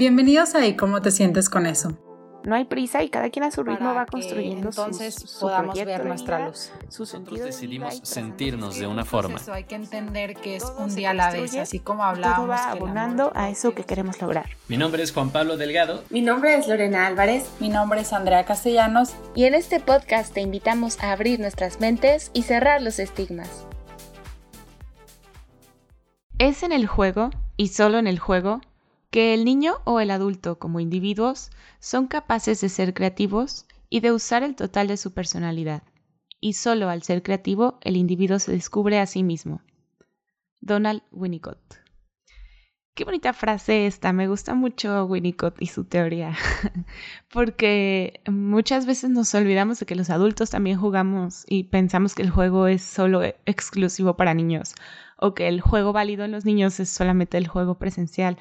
Bienvenidos a ¿Y cómo te sientes con eso? No hay prisa y cada quien a su ritmo va construyendo entonces su podamos ver de nuestra luz. Nosotros decidimos sentirnos de una forma. eso, hay que entender que es todo un día a la vez, así como todo hablábamos. va el amor abonando a eso que queremos lograr. Mi nombre es Juan Pablo Delgado. Mi nombre es Lorena Álvarez. Mi nombre es Andrea Castellanos. Y en este podcast te invitamos a abrir nuestras mentes y cerrar los estigmas. Es en el juego, y solo en el juego, que el niño o el adulto como individuos son capaces de ser creativos y de usar el total de su personalidad. Y solo al ser creativo el individuo se descubre a sí mismo. Donald Winnicott. Qué bonita frase esta, me gusta mucho Winnicott y su teoría, porque muchas veces nos olvidamos de que los adultos también jugamos y pensamos que el juego es solo exclusivo para niños o que el juego válido en los niños es solamente el juego presencial.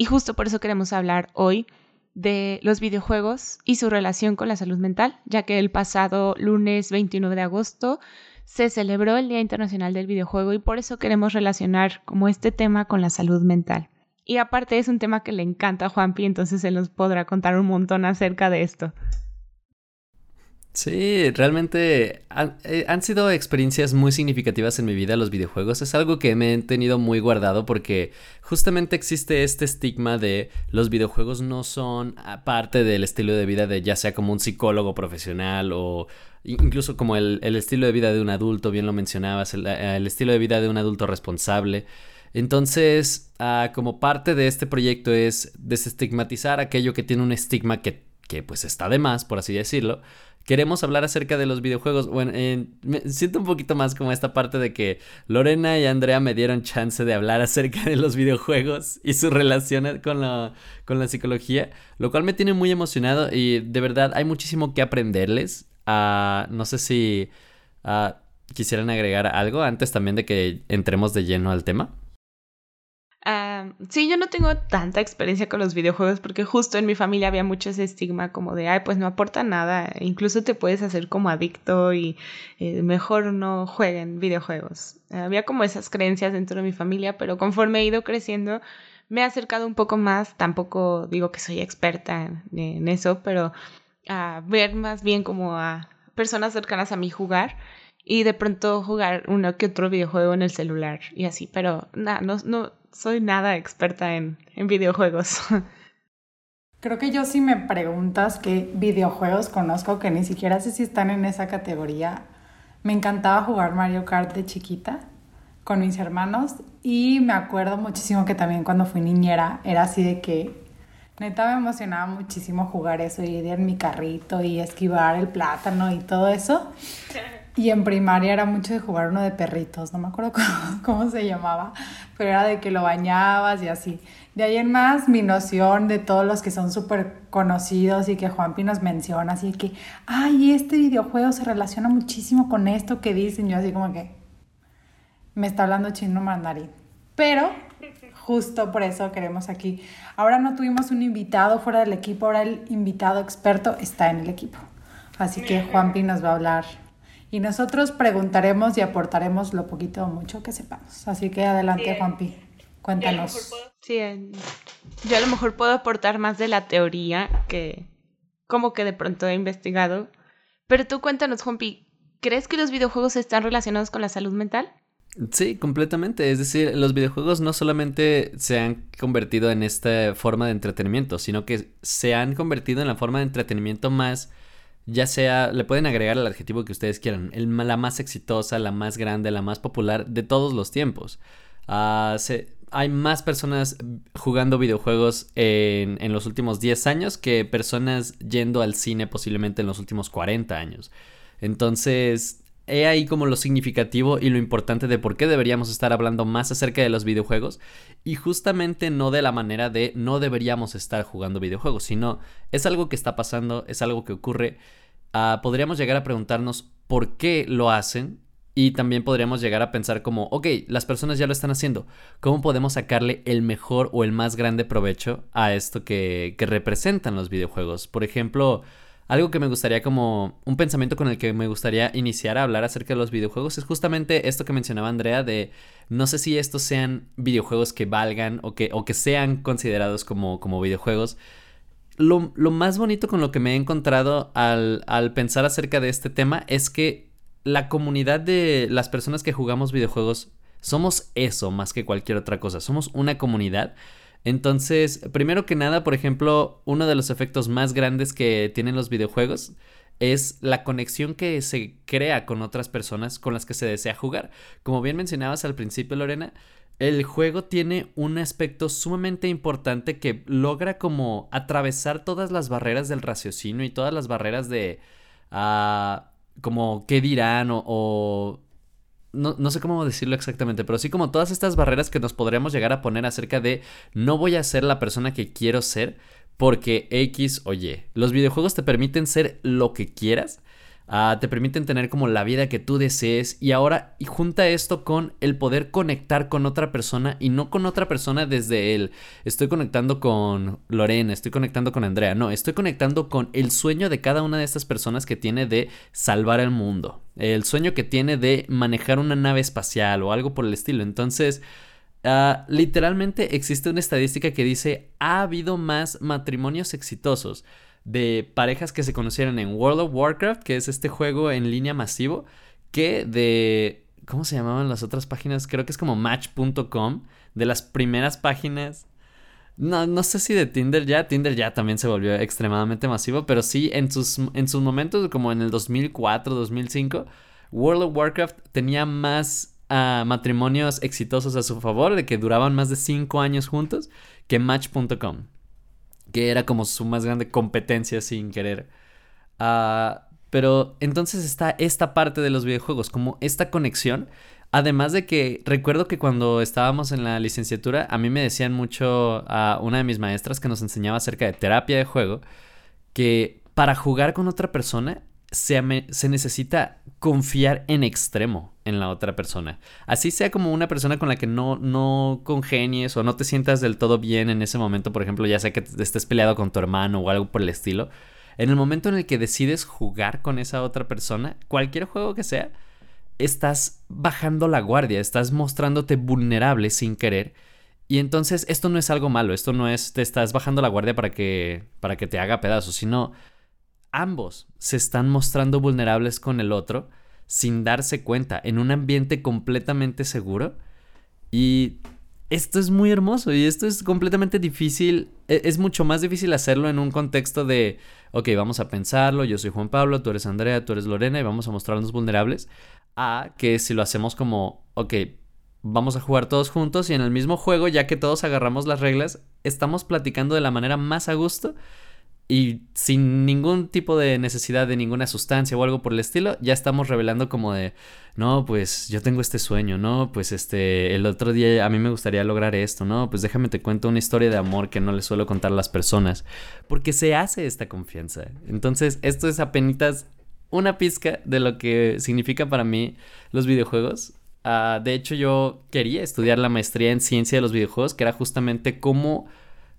Y justo por eso queremos hablar hoy de los videojuegos y su relación con la salud mental, ya que el pasado lunes 29 de agosto se celebró el Día Internacional del Videojuego y por eso queremos relacionar como este tema con la salud mental. Y aparte es un tema que le encanta a Juanpi, entonces él nos podrá contar un montón acerca de esto. Sí, realmente han, eh, han sido experiencias muy significativas en mi vida los videojuegos. Es algo que me he tenido muy guardado porque justamente existe este estigma de los videojuegos no son parte del estilo de vida de ya sea como un psicólogo profesional o incluso como el, el estilo de vida de un adulto, bien lo mencionabas, el, eh, estilo de vida de un adulto responsable. Entonces, ah, como parte de este proyecto es desestigmatizar aquello que tiene un estigma que, que pues está de más, por así decirlo. Queremos hablar acerca de los videojuegos. Bueno, eh, me siento un poquito más como esta parte de que Lorena y Andrea me dieron chance de hablar acerca de los videojuegos y su relación con la, con la psicología, lo cual me tiene muy emocionado y de verdad hay muchísimo que aprenderles. Ah, no sé si ah, quisieran agregar algo antes también de que entremos de lleno al tema. Sí, yo no tengo tanta experiencia con los videojuegos porque justo en mi familia había mucho ese estigma como de, ay, pues no aporta nada, incluso te puedes hacer como adicto y eh, mejor no jueguen videojuegos. Había como esas creencias dentro de mi familia, pero conforme he ido creciendo me he acercado un poco más, tampoco digo que soy experta en, eso, pero a ver más bien como a personas cercanas a mí jugar y de pronto jugar uno que otro videojuego en el celular y así, pero nada, no soy nada experta en, en videojuegos. Creo que yo si me preguntas qué videojuegos conozco, que ni siquiera sé si están en esa categoría, me encantaba jugar Mario Kart de chiquita con mis hermanos y me acuerdo muchísimo que también cuando fui niñera era así de que neta me emocionaba muchísimo jugar eso y ir en mi carrito y esquivar el plátano y todo eso. Y en primaria era mucho de jugar uno de perritos, no me acuerdo cómo, cómo, se llamaba, pero era de que lo bañabas y así. De ahí en más, mi noción de todos los que son súper conocidos y que Juanpi nos menciona, así que, ay, este videojuego se relaciona muchísimo con esto que dicen, yo así como que me está hablando chino mandarín. Pero justo por eso queremos aquí. Ahora no tuvimos un invitado fuera del equipo, ahora el invitado experto está en el equipo. Así que Juanpi nos va a hablar y nosotros preguntaremos y aportaremos lo poquito o mucho que sepamos. Así que adelante, Sí. Juanpi, cuéntanos. Sí, yo a lo mejor puedo aportar más de la teoría que como que de pronto he investigado. Pero tú cuéntanos, Juanpi, ¿crees que los videojuegos están relacionados con la salud mental? Sí, completamente. Es decir, los videojuegos no solamente se han convertido en esta forma de entretenimiento, sino que se han convertido en la forma de entretenimiento más, ya sea, le pueden agregar el adjetivo que ustedes quieran, la más exitosa, la más grande, la más popular de todos los tiempos. Ah, hay más personas jugando videojuegos en, en los últimos 10 años que personas yendo al cine posiblemente en los últimos 40 años. Entonces, he ahí como lo significativo y lo importante de por qué deberíamos estar hablando más acerca de los videojuegos y justamente no de la manera de no deberíamos estar jugando videojuegos, sino es algo que está pasando, es algo que ocurre. Ah, podríamos llegar a preguntarnos por qué lo hacen y también podríamos llegar a pensar como, ok, las personas ya lo están haciendo, ¿cómo podemos sacarle el mejor o el más grande provecho a esto que, que representan los videojuegos? Por ejemplo, algo que me gustaría como un pensamiento con el que me gustaría iniciar a hablar acerca de los videojuegos es justamente esto que mencionaba Andrea de no sé si estos sean videojuegos que valgan o que, o que sean considerados como, como videojuegos. Lo, lo, más bonito con lo que me he encontrado al, al pensar acerca de este tema es que la comunidad de las personas que jugamos videojuegos somos eso más que cualquier otra cosa. Somos una comunidad entonces, primero que nada, por ejemplo, uno de los efectos más grandes que tienen los videojuegos es la conexión que se crea con otras personas con las que se desea jugar. Como bien mencionabas al principio, Lorena, el juego tiene un aspecto sumamente importante que logra como atravesar todas las barreras del raciocinio y todas las barreras de... Uh, como qué dirán o no, sé cómo decirlo exactamente, pero sí como todas estas barreras que nos podríamos llegar a poner acerca de no voy a ser la persona que quiero ser porque X o Y. Los videojuegos te permiten ser lo que quieras Ah, te permiten tener como la vida que tú desees. Y ahora y junta esto con el poder conectar con otra persona y no con otra persona desde el estoy conectando con Lorena, estoy conectando con Andrea, no, estoy conectando con el sueño de cada una de estas personas que tiene de salvar el mundo, el sueño que tiene de manejar una nave espacial o algo por el estilo. Entonces, ah, literalmente existe una estadística que dice ha habido más matrimonios exitosos de parejas que se conocieron en World of Warcraft, que es este juego en línea masivo, que de... ¿Cómo se llamaban las otras páginas? Creo que es como match.com, de las primeras páginas. No, no sé si de Tinder ya, Tinder ya también se volvió extremadamente masivo, pero sí en sus, en sus momentos, como en el 2004, 2005, World of Warcraft tenía más ah, matrimonios exitosos a su favor, de que duraban más de 5 años juntos, que Match.com que era como su más grande competencia sin querer. Ah, pero entonces está esta parte de los videojuegos, como esta conexión. Además de que recuerdo que cuando estábamos en la licenciatura, a mí me decían mucho a una de mis maestras que nos enseñaba acerca de terapia de juego, que para jugar con otra persona se, se necesita confiar en extremo en la otra persona. Así sea como una persona con la que no, no congenies o no te sientas del todo bien en ese momento, por ejemplo, ya sea que estés peleado con tu hermano o algo por el estilo, en el momento en el que decides jugar con esa otra persona, cualquier juego que sea, estás bajando la guardia, estás mostrándote vulnerable sin querer. Y entonces esto no es algo malo, esto no es te estás bajando la guardia para que para que te haga pedazos, sino ambos se están mostrando vulnerables con el otro sin darse cuenta, en un ambiente completamente seguro. Y esto es muy hermoso y esto es completamente difícil, e, es mucho más difícil hacerlo en un contexto de, ok, vamos a pensarlo, yo soy Juan Pablo, tú eres Andrea, tú eres Lorena y vamos a mostrarnos vulnerables, a que si lo hacemos como, ok, vamos a jugar todos juntos y en el mismo juego, ya que todos agarramos las reglas, estamos platicando de la manera más a gusto y sin ningún tipo de necesidad de ninguna sustancia o algo por el estilo, ya estamos revelando como de, no, pues yo tengo este sueño, no, pues este, el otro día a mí me gustaría lograr esto, no, pues déjame te cuento una historia de amor que no le suelo contar a las personas, porque se hace esta confianza. Entonces, esto es apenas una pizca de lo que significa para mí los videojuegos. Ah, de hecho, yo quería estudiar la maestría en ciencia de los videojuegos, que era justamente cómo,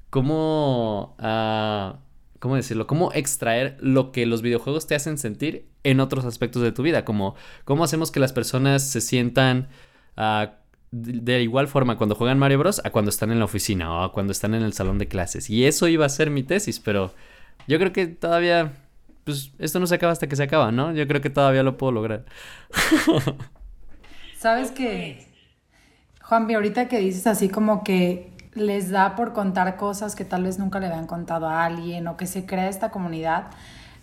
cómo, uh, ¿cómo decirlo? Cómo extraer lo que los videojuegos te hacen sentir en otros aspectos de tu vida, como cómo hacemos que las personas se sientan uh, de igual forma cuando juegan Mario Bros. a cuando están en la oficina o a cuando están en el salón de clases. Y eso iba a ser mi tesis, pero yo creo que todavía, pues esto no se acaba hasta que se acaba, ¿no? Yo creo que todavía lo puedo lograr. ¿Sabes qué? Juanpi, ahorita que dices así como que les da por contar cosas que tal vez nunca le habían contado a alguien o que se crea esta comunidad.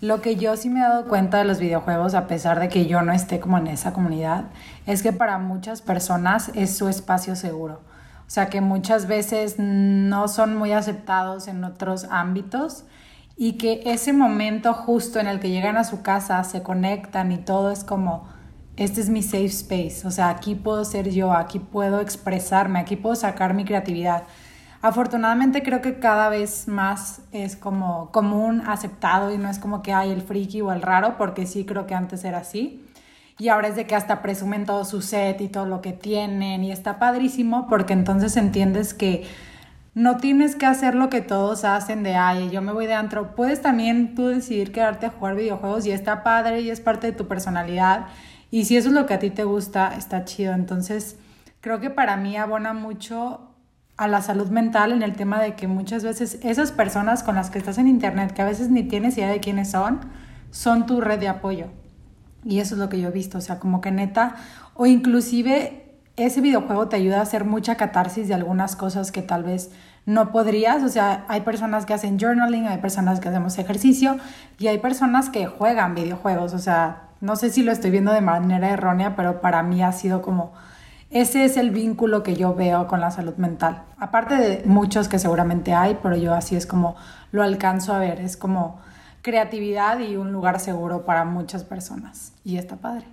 Lo que yo sí me he dado cuenta de los videojuegos, a pesar de que yo no esté como en esa comunidad, es que para muchas personas es su espacio seguro. O sea que muchas veces no son muy aceptados en otros ámbitos y que ese momento justo en el que llegan a su casa, se conectan y todo es como este es mi safe space, o sea, aquí puedo ser yo, aquí puedo expresarme, aquí puedo sacar mi creatividad. Afortunadamente creo que cada vez más es como común, aceptado y no es como que hay el friki o el raro, porque sí creo que antes era así. Y ahora es de que hasta presumen todo su set y todo lo que tienen y está padrísimo porque entonces entiendes que no tienes que hacer lo que todos hacen de, ay, yo me voy de antro. Puedes también tú decidir quedarte a jugar videojuegos y está padre y es parte de tu personalidad. Y si eso es lo que a ti te gusta, está chido. Entonces, creo que para mí abona mucho a la salud mental en el tema de que muchas veces esas personas con las que estás en internet, que a veces ni tienes idea de quiénes son, son tu red de apoyo. Y eso es lo que yo he visto, o sea, como que neta, o inclusive ese videojuego te ayuda a hacer mucha catarsis de algunas cosas que tal vez no podrías. O sea, hay personas que hacen journaling, hay personas que hacemos ejercicio y hay personas que juegan videojuegos. O sea, no sé si lo estoy viendo de manera errónea, pero para mí ha sido como... Ese es el vínculo que yo veo con la salud mental. Aparte de muchos que seguramente hay, pero yo así es como lo alcanzo a ver. Es como creatividad y un lugar seguro para muchas personas. Y está padre.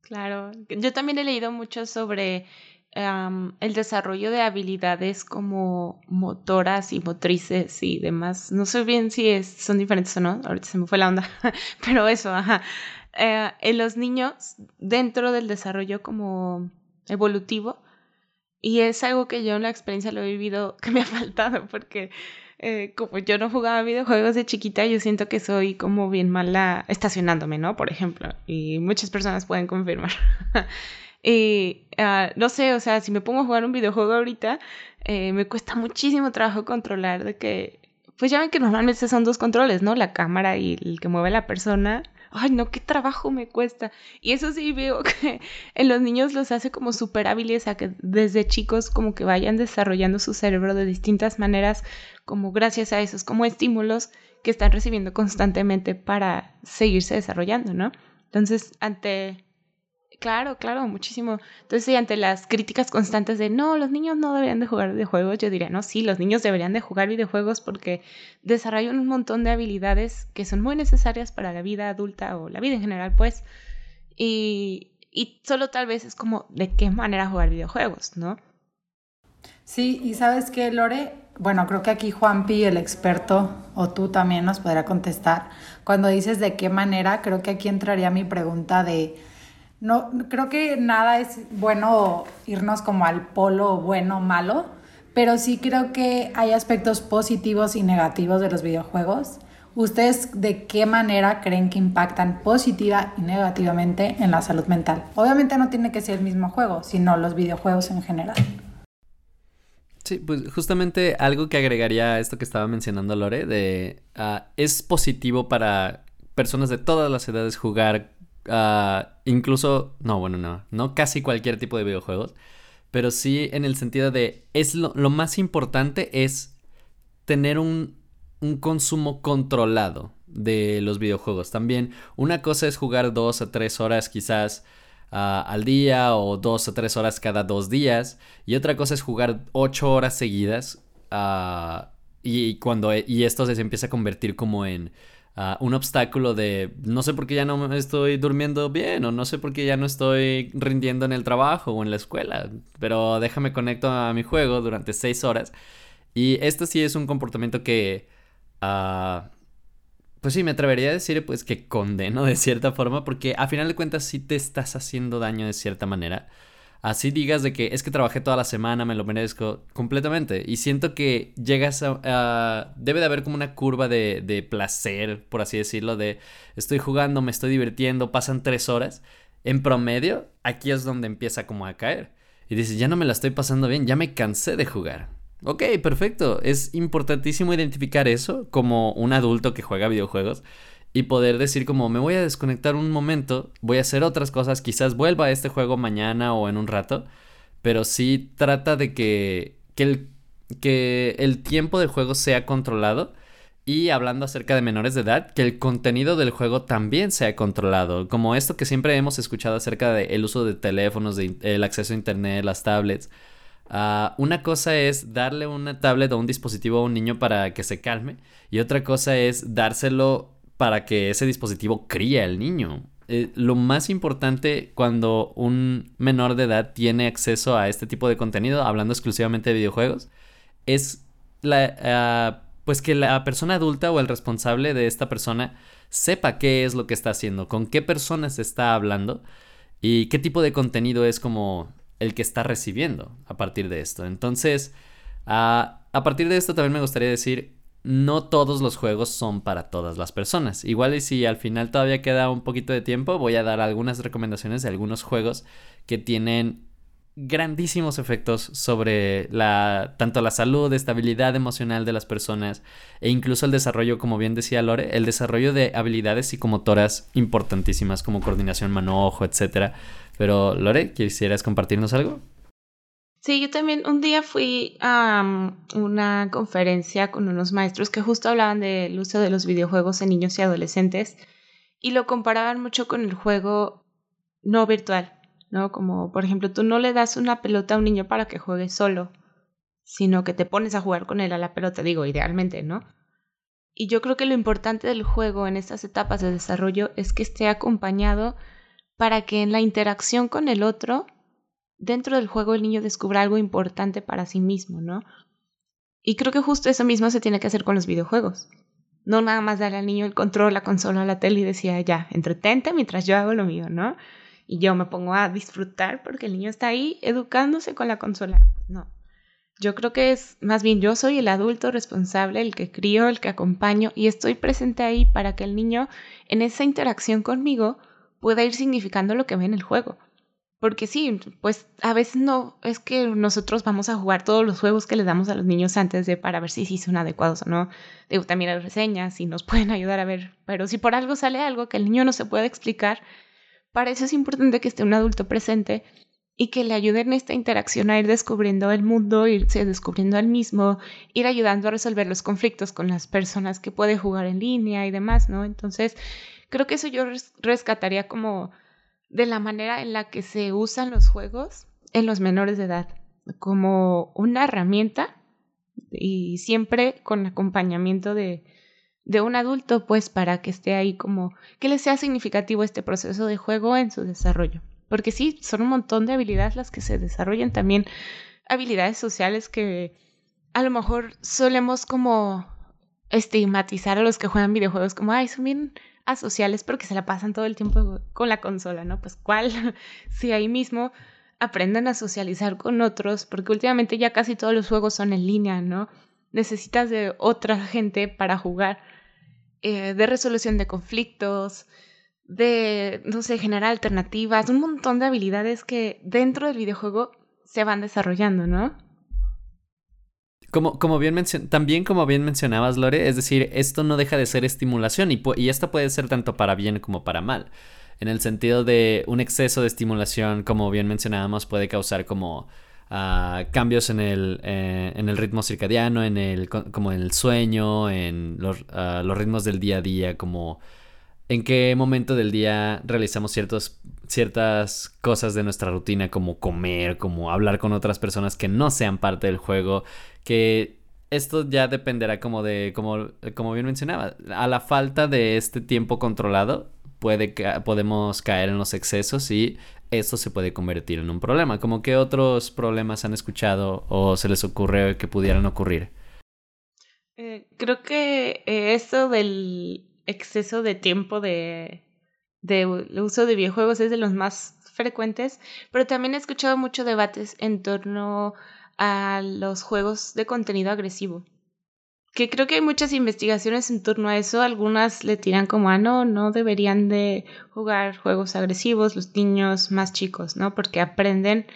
Claro, yo también he leído mucho sobre el desarrollo de habilidades como motoras y motrices y demás. No sé bien si es, son diferentes o no, ahorita se me fue la onda, pero eso, ajá. Eh, en los niños, dentro del desarrollo como evolutivo, y es algo que yo en la experiencia lo he vivido que me ha faltado, porque eh, como yo no jugaba videojuegos de chiquita, yo siento que soy como bien mala estacionándome, ¿no? Por ejemplo, y muchas personas pueden confirmar. ah, no sé, o sea, si me pongo a jugar un videojuego ahorita, eh, me cuesta muchísimo trabajo controlar de que, pues ya ven que normalmente son dos controles, ¿no? La cámara y el que mueve la persona ay, no, qué trabajo me cuesta. Y eso sí veo que en los niños los hace como súper hábiles a que desde chicos como que vayan desarrollando su cerebro de distintas maneras, como gracias a esos como estímulos que están recibiendo constantemente para seguirse desarrollando, ¿no? Entonces, ante Claro, claro, muchísimo. Entonces, sí, ante las críticas constantes de no, los niños no deberían de jugar videojuegos, yo diría, no, sí, los niños deberían de jugar videojuegos porque desarrollan un montón de habilidades que son muy necesarias para la vida adulta o la vida en general, pues. Y, y solo tal vez es como de qué manera jugar videojuegos, ¿no? Sí, y sabes qué, Lore, bueno, creo que aquí Juanpi, el experto, o tú también nos podrá contestar. Cuando dices de qué manera, creo que aquí entraría mi pregunta de no, creo que nada es bueno irnos como al polo bueno malo, pero sí creo que hay aspectos positivos y negativos de los videojuegos. ¿Ustedes de qué manera creen que impactan positiva y negativamente en la salud mental? Obviamente no tiene que ser el mismo juego, sino los videojuegos en general. Sí, pues justamente algo que agregaría a esto que estaba mencionando Lore, de ah, es positivo para personas de todas las edades jugar Ah, incluso, no, bueno, no, no casi cualquier tipo de videojuegos, pero sí en el sentido de, es lo, más importante es tener un, un consumo controlado de los videojuegos. También una cosa es jugar dos a tres horas quizás ah, al día o dos o tres horas cada dos días y otra cosa es jugar ocho horas seguidas uh, y, cuando y esto se empieza a convertir como en un obstáculo de no sé por qué ya no estoy durmiendo bien o no sé por qué ya no estoy rindiendo en el trabajo o en la escuela, pero déjame conecto a mi juego durante seis horas. Y esto sí es un comportamiento que, uh, pues sí, me atrevería a decir pues que condeno de cierta forma porque a final de cuentas sí te estás haciendo daño de cierta manera así digas de que es que trabajé toda la semana, me lo merezco completamente. Y siento que llegas a... debe de haber como una curva de, de, placer, por así decirlo, de estoy jugando, me estoy divirtiendo, pasan tres horas. En promedio, aquí es donde empieza como a caer. Y dices, ya no me la estoy pasando bien, ya me cansé de jugar. Ok, perfecto. Es importantísimo identificar eso como un adulto que juega videojuegos y poder decir como me voy a desconectar un momento, voy a hacer otras cosas, quizás vuelva a este juego mañana o en un rato, pero sí trata de que, que, el, que el tiempo del juego sea controlado y hablando acerca de menores de edad, que el contenido del juego también sea controlado, como esto que siempre hemos escuchado acerca del uso de teléfonos, de, el acceso a internet, las tablets. Ah, una cosa es darle una tablet o un dispositivo a un niño para que se calme y otra cosa es dárselo para que ese dispositivo críe al niño. Eh, lo más importante cuando un menor de edad tiene acceso a este tipo de contenido, hablando exclusivamente de videojuegos, es la, ah, pues que la persona adulta o el responsable de esta persona sepa qué es lo que está haciendo, con qué personas está hablando y qué tipo de contenido es como el que está recibiendo a partir de esto. Entonces, a partir de esto también me gustaría decir, no todos los juegos son para todas las personas. Igual y si al final todavía queda un poquito de tiempo, voy a dar algunas recomendaciones de algunos juegos que tienen grandísimos efectos sobre la tanto la salud, estabilidad emocional de las personas e incluso el desarrollo, como bien decía Lore, el desarrollo de habilidades psicomotoras importantísimas como coordinación mano-ojo, etcétera. Pero Lore, ¿quisieras compartirnos algo? Sí, yo también un día fui a una conferencia con unos maestros que justo hablaban del uso de los videojuegos en niños y adolescentes y lo comparaban mucho con el juego no virtual. ¿no? Como, por ejemplo, tú no le das una pelota a un niño para que juegue solo, sino que te pones a jugar con él a la pelota, digo, idealmente, ¿no? Y yo creo que lo importante del juego en estas etapas de desarrollo es que esté acompañado para que en la interacción con el otro, dentro del juego el niño descubra algo importante para sí mismo, ¿no? Y creo que justo eso mismo se tiene que hacer con los videojuegos. No nada más darle al niño el control, la consola, la tele y decía, ya, entretente mientras yo hago lo mío, ¿no? y yo me pongo a disfrutar porque el niño está ahí educándose con la consola. No. Yo creo que es más bien yo soy el adulto responsable, el que crío, el que acompaño y estoy presente ahí para que el niño en esa interacción conmigo pueda ir significando lo que ve en el juego. Porque sí, pues a veces no, es que nosotros vamos a jugar todos los juegos que les damos a los niños antes de para ver si, si son adecuados o no. Digo, también hay reseñas y nos pueden ayudar a ver, pero si por algo sale algo que el niño no se puede explicar, para eso es importante que esté un adulto presente y que le ayude en esta interacción a ir descubriendo el mundo, irse descubriendo al mismo, ir ayudando a resolver los conflictos con las personas que puede jugar en línea y demás, ¿no? Entonces, creo que eso yo rescataría como de la manera en la que se usan los juegos en los menores de edad, como una herramienta y siempre con acompañamiento de, de un adulto, pues para que esté ahí como que le sea significativo este proceso de juego en su desarrollo. Porque sí, son un montón de habilidades las que se desarrollan también, habilidades sociales que a lo mejor solemos como estigmatizar a los que juegan videojuegos como, ay, son bien asociales porque se la pasan todo el tiempo con la consola, ¿no? Pues cuál, si ahí mismo aprendan a socializar con otros, porque últimamente ya casi todos los juegos son en línea, ¿no? Necesitas de otra gente para jugar eh, de resolución de conflictos, de, no sé, generar alternativas, un montón de habilidades que dentro del videojuego se van desarrollando, ¿no? Como, como bien también como bien mencionabas, Lore, es decir, esto no deja de ser estimulación y, y esto puede ser tanto para bien como para mal. En el sentido de un exceso de estimulación, como bien mencionábamos, puede causar como cambios en el, eh, en el ritmo circadiano, en el, como en el sueño, en los, los, ritmos del día a día, como en qué momento del día realizamos ciertos, ciertas cosas de nuestra rutina, como comer, como hablar con otras personas que no sean parte del juego, que esto ya dependerá como de, como, como bien mencionaba, a la falta de este tiempo controlado, puede, podemos caer en los excesos y esto se puede convertir en un problema. ¿Como qué otros problemas han escuchado o se les ocurre que pudieran ocurrir? Eh, creo que eh, esto del exceso de tiempo de, de uso de videojuegos es de los más frecuentes, pero también he escuchado muchos debates en torno a los juegos de contenido agresivo que creo que hay muchas investigaciones en torno a eso. Algunas le tiran como, ah, no, no deberían de jugar juegos agresivos los niños más chicos, ¿no? Porque aprenden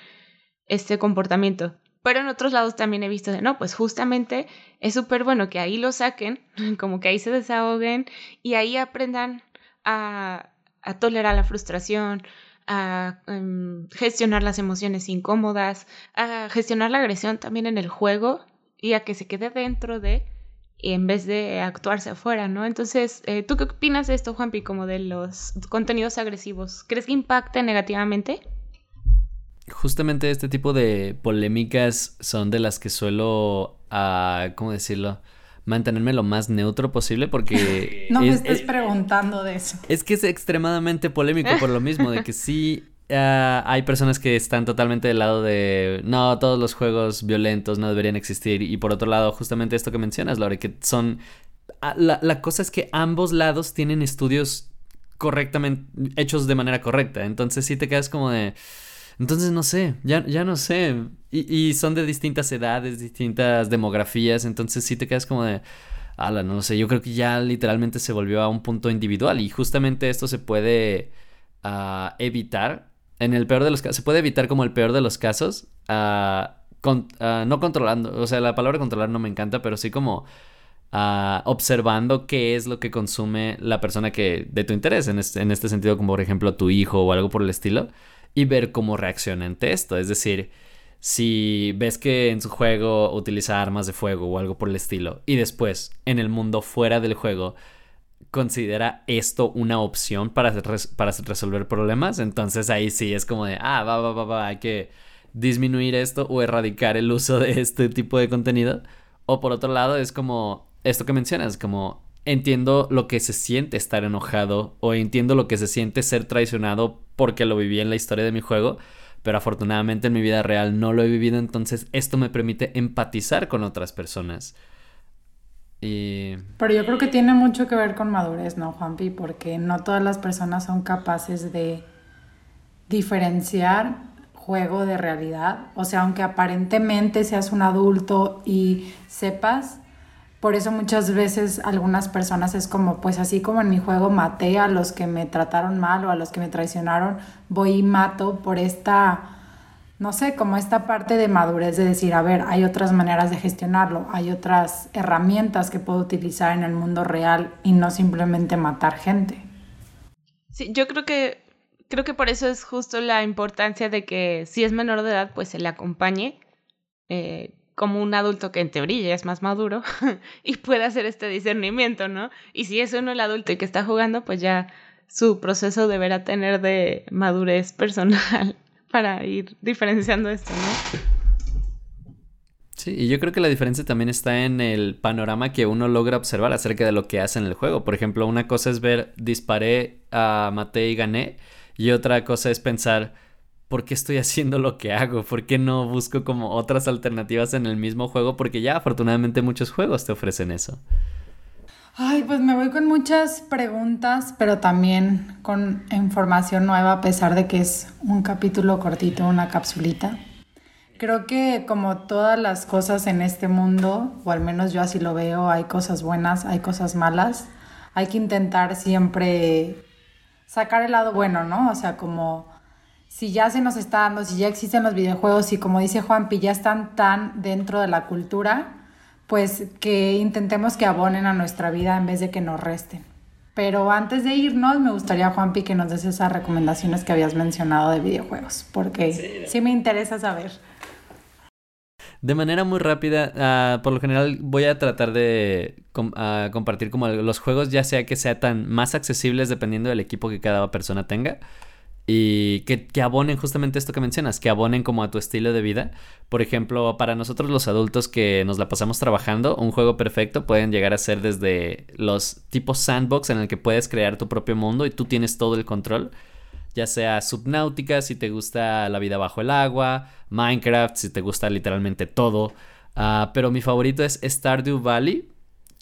este comportamiento. Pero en otros lados también he visto de, no, pues justamente es súper bueno que ahí lo saquen, como que ahí se desahoguen y ahí aprendan a, a tolerar la frustración, a em, gestionar las emociones incómodas, a gestionar la agresión también en el juego y a que se quede dentro de en vez de actuarse afuera, ¿no? Entonces, eh, ¿tú qué opinas de esto, Juanpi, como de los contenidos agresivos? ¿Crees que impacta negativamente? Justamente este tipo de polémicas son de las que suelo, uh, ¿cómo decirlo? Mantenerme lo más neutro posible porque... no me estés preguntando de eso. Es que es extremadamente polémico por lo mismo, de que sí Ah, hay personas que están totalmente del lado de no, todos los juegos violentos no deberían existir. Y por otro lado, justamente esto que mencionas, Lore, que son. Ah, la, la cosa es que ambos lados tienen estudios correctamente. hechos de manera correcta. Entonces sí te quedas como de. Entonces no sé, ya, ya no sé. Y, y son de distintas edades, distintas demografías, entonces sí te quedas como de... Ala, no lo sé, yo creo que ya literalmente se volvió a un punto individual y justamente esto se puede ah, evitar, en el peor de los casos, se puede evitar como el peor de los casos, ah, ah, no controlando, o sea, la palabra controlar no me encanta, pero sí como observando qué es lo que consume la persona que de tu interés, en este, en este sentido como por ejemplo tu hijo o algo por el estilo, y ver cómo reacciona ante esto, es decir si ves que en su juego utiliza armas de fuego o algo por el estilo, y después en el mundo fuera del juego considera esto una opción para, para resolver problemas, entonces ahí sí es como de, ah, va, va, va, va, hay que disminuir esto o erradicar el uso de este tipo de contenido. O por otro lado es como esto que mencionas, como entiendo lo que se siente estar enojado o entiendo lo que se siente ser traicionado porque lo viví en la historia de mi juego, pero afortunadamente en mi vida real no lo he vivido, entonces esto me permite empatizar con otras personas. Pero yo creo que tiene mucho que ver con madurez, ¿no, Juanpi? Porque no todas las personas son capaces de diferenciar juego de realidad. O sea, aunque aparentemente seas un adulto y sepas, por eso muchas veces algunas personas es como, pues así como en mi juego maté a los que me trataron mal o a los que me traicionaron, voy y mato por esta no sé, como esta parte de madurez de decir, a ver, hay otras maneras de gestionarlo, hay otras herramientas que puedo utilizar en el mundo real y no simplemente matar gente. Sí, yo creo que creo que por eso es justo la importancia de que si es menor de edad, pues se le acompañe eh, como un adulto que en teoría es más maduro y puede hacer este discernimiento, ¿no? Y si es uno el adulto y que está jugando, pues ya su proceso deberá tener de madurez personal para ir diferenciando esto, ¿no? Sí, y yo creo que la diferencia también está en el panorama que uno logra observar acerca de lo que hace en el juego. Por ejemplo, una cosa es ver disparé, a maté y gané, y otra cosa es pensar, ¿por qué estoy haciendo lo que hago? ¿Por qué no busco como otras alternativas en el mismo juego? Porque ya afortunadamente muchos juegos te ofrecen eso. Ay, pues me voy con muchas preguntas, pero también con información nueva, a pesar de que es un capítulo cortito, una capsulita. Creo que como todas las cosas en este mundo, o al menos yo así lo veo, hay cosas buenas, hay cosas malas. Hay que intentar siempre sacar el lado bueno, ¿no? O sea, como si ya se nos está dando, si ya existen los videojuegos y como dice Juanpi, ya están tan dentro de la cultura, pues que intentemos que abonen a nuestra vida en vez de que nos resten. Pero antes de irnos, me gustaría, Juanpi, que nos des esas recomendaciones que habías mencionado de videojuegos, porque sí, sí me interesa saber. De manera muy rápida, uh, por lo general voy a tratar de com uh, compartir como los juegos, ya sea que sean tan más accesibles dependiendo del equipo que cada persona tenga. Y que, que, abonen justamente esto que mencionas, que abonen como a tu estilo de vida. Por ejemplo, para nosotros los adultos que nos la pasamos trabajando, un juego perfecto pueden llegar a ser desde los tipos sandbox en el que puedes crear tu propio mundo y tú tienes todo el control. Ya sea Subnautica si te gusta la vida bajo el agua, Minecraft si te gusta literalmente todo. Uh, pero mi favorito es Stardew Valley,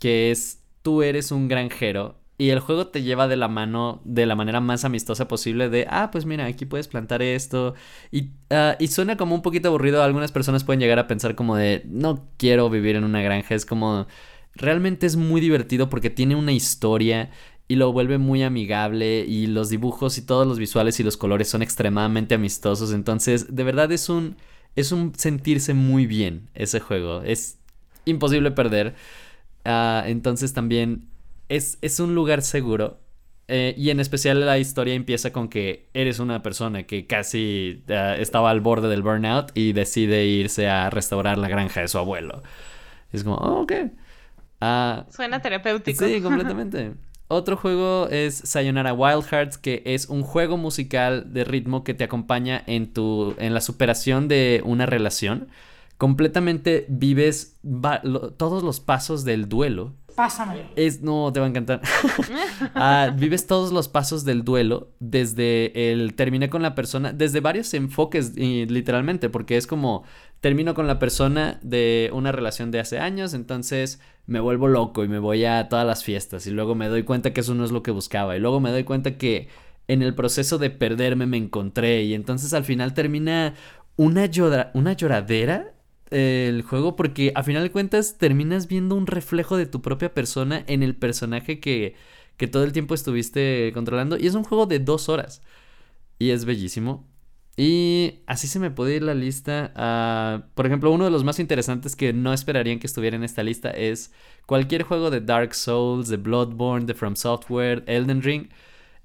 que es tú eres un granjero y el juego te lleva de la mano de la manera más amistosa posible de, ah, pues mira, aquí puedes plantar esto. Y, uh, y suena como un poquito aburrido. Algunas personas pueden llegar a pensar como de, no quiero vivir en una granja. Es como, realmente es muy divertido porque tiene una historia y lo vuelve muy amigable y los dibujos y todos los visuales y los colores son extremadamente amistosos. Entonces, de verdad es un, es un sentirse muy bien ese juego. Es imposible perder. Uh, entonces también es, es un lugar seguro. Eh, y en especial la historia empieza con que eres una persona que casi uh, estaba al borde del burnout y decide irse a restaurar la granja de su abuelo. Es como, oh, ok. Uh, Suena terapéutico. Sí, completamente. Otro juego es Sayonara Wild Hearts, que es un juego musical de ritmo que te acompaña en, tu, en la superación de una relación. Completamente vives todos los pasos del duelo. Pásame. Es, no, te va a encantar. uh, vives todos los pasos del duelo desde el terminé con la persona, desde varios enfoques, literalmente, porque es como termino con la persona de una relación de hace años, entonces me vuelvo loco y me voy a todas las fiestas y luego me doy cuenta que eso no es lo que buscaba y luego me doy cuenta que en el proceso de perderme me encontré y entonces al final termina una, una lloradera el juego porque a final de cuentas terminas viendo un reflejo de tu propia persona en el personaje que, que todo el tiempo estuviste controlando y es un juego de dos horas y es bellísimo. Y así se me puede ir la lista. por ejemplo, uno de los más interesantes que no esperarían que estuviera en esta lista es cualquier juego de Dark Souls, de Bloodborne, de From Software, Elden Ring.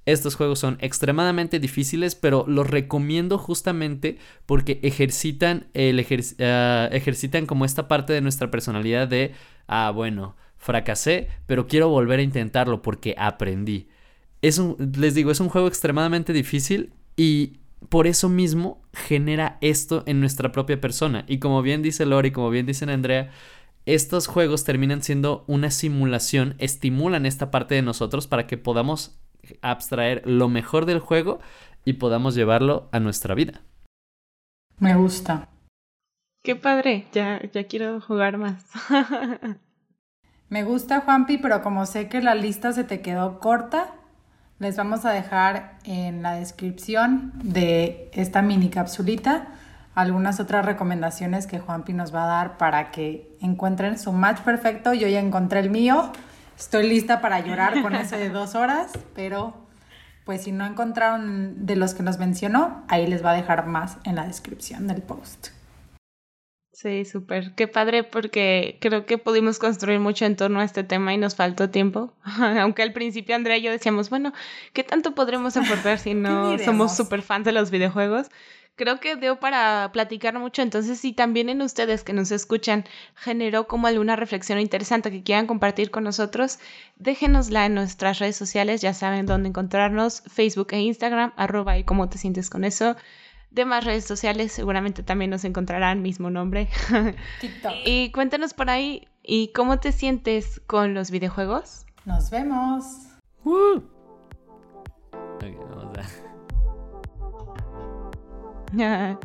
Estos juegos son extremadamente difíciles, pero los recomiendo justamente porque ejercitan, el ah, ejercitan como esta parte de nuestra personalidad de, ah, bueno, fracasé, pero quiero volver a intentarlo porque aprendí. Es un, les digo, es un juego extremadamente difícil y por eso mismo genera esto en nuestra propia persona. Y como bien dice Lori, como bien dice Andrea, estos juegos terminan siendo una simulación, estimulan esta parte de nosotros para que podamos abstraer lo mejor del juego y podamos llevarlo a nuestra vida. Me gusta. Qué padre, ya, ya quiero jugar más. Me gusta, Juanpi, pero como sé que la lista se te quedó corta, les vamos a dejar en la descripción de esta mini capsulita algunas otras recomendaciones que Juanpi nos va a dar para que encuentren su match perfecto. Yo ya encontré el mío. Estoy lista para llorar con ese de dos horas, pero pues si no encontraron de los que nos mencionó, ahí les va a dejar más en la descripción del post. Sí, súper. Qué padre porque creo que pudimos construir mucho en torno a este tema y nos faltó tiempo. Aunque al principio Andrea y yo decíamos, bueno, ¿qué tanto podremos aportar si no somos súper fans de los videojuegos? Creo que dio para platicar mucho. Entonces, si también en ustedes que nos escuchan generó como alguna reflexión interesante que quieran compartir con nosotros, déjenosla en nuestras redes sociales. Ya saben dónde encontrarnos: Facebook e Instagram, arroba y cómo te sientes con eso. Demás redes sociales seguramente también nos encontrarán mismo nombre. TikTok. y cuéntanos por ahí, ¿y cómo te sientes con los videojuegos? Nos vemos. vamos a... Yeah.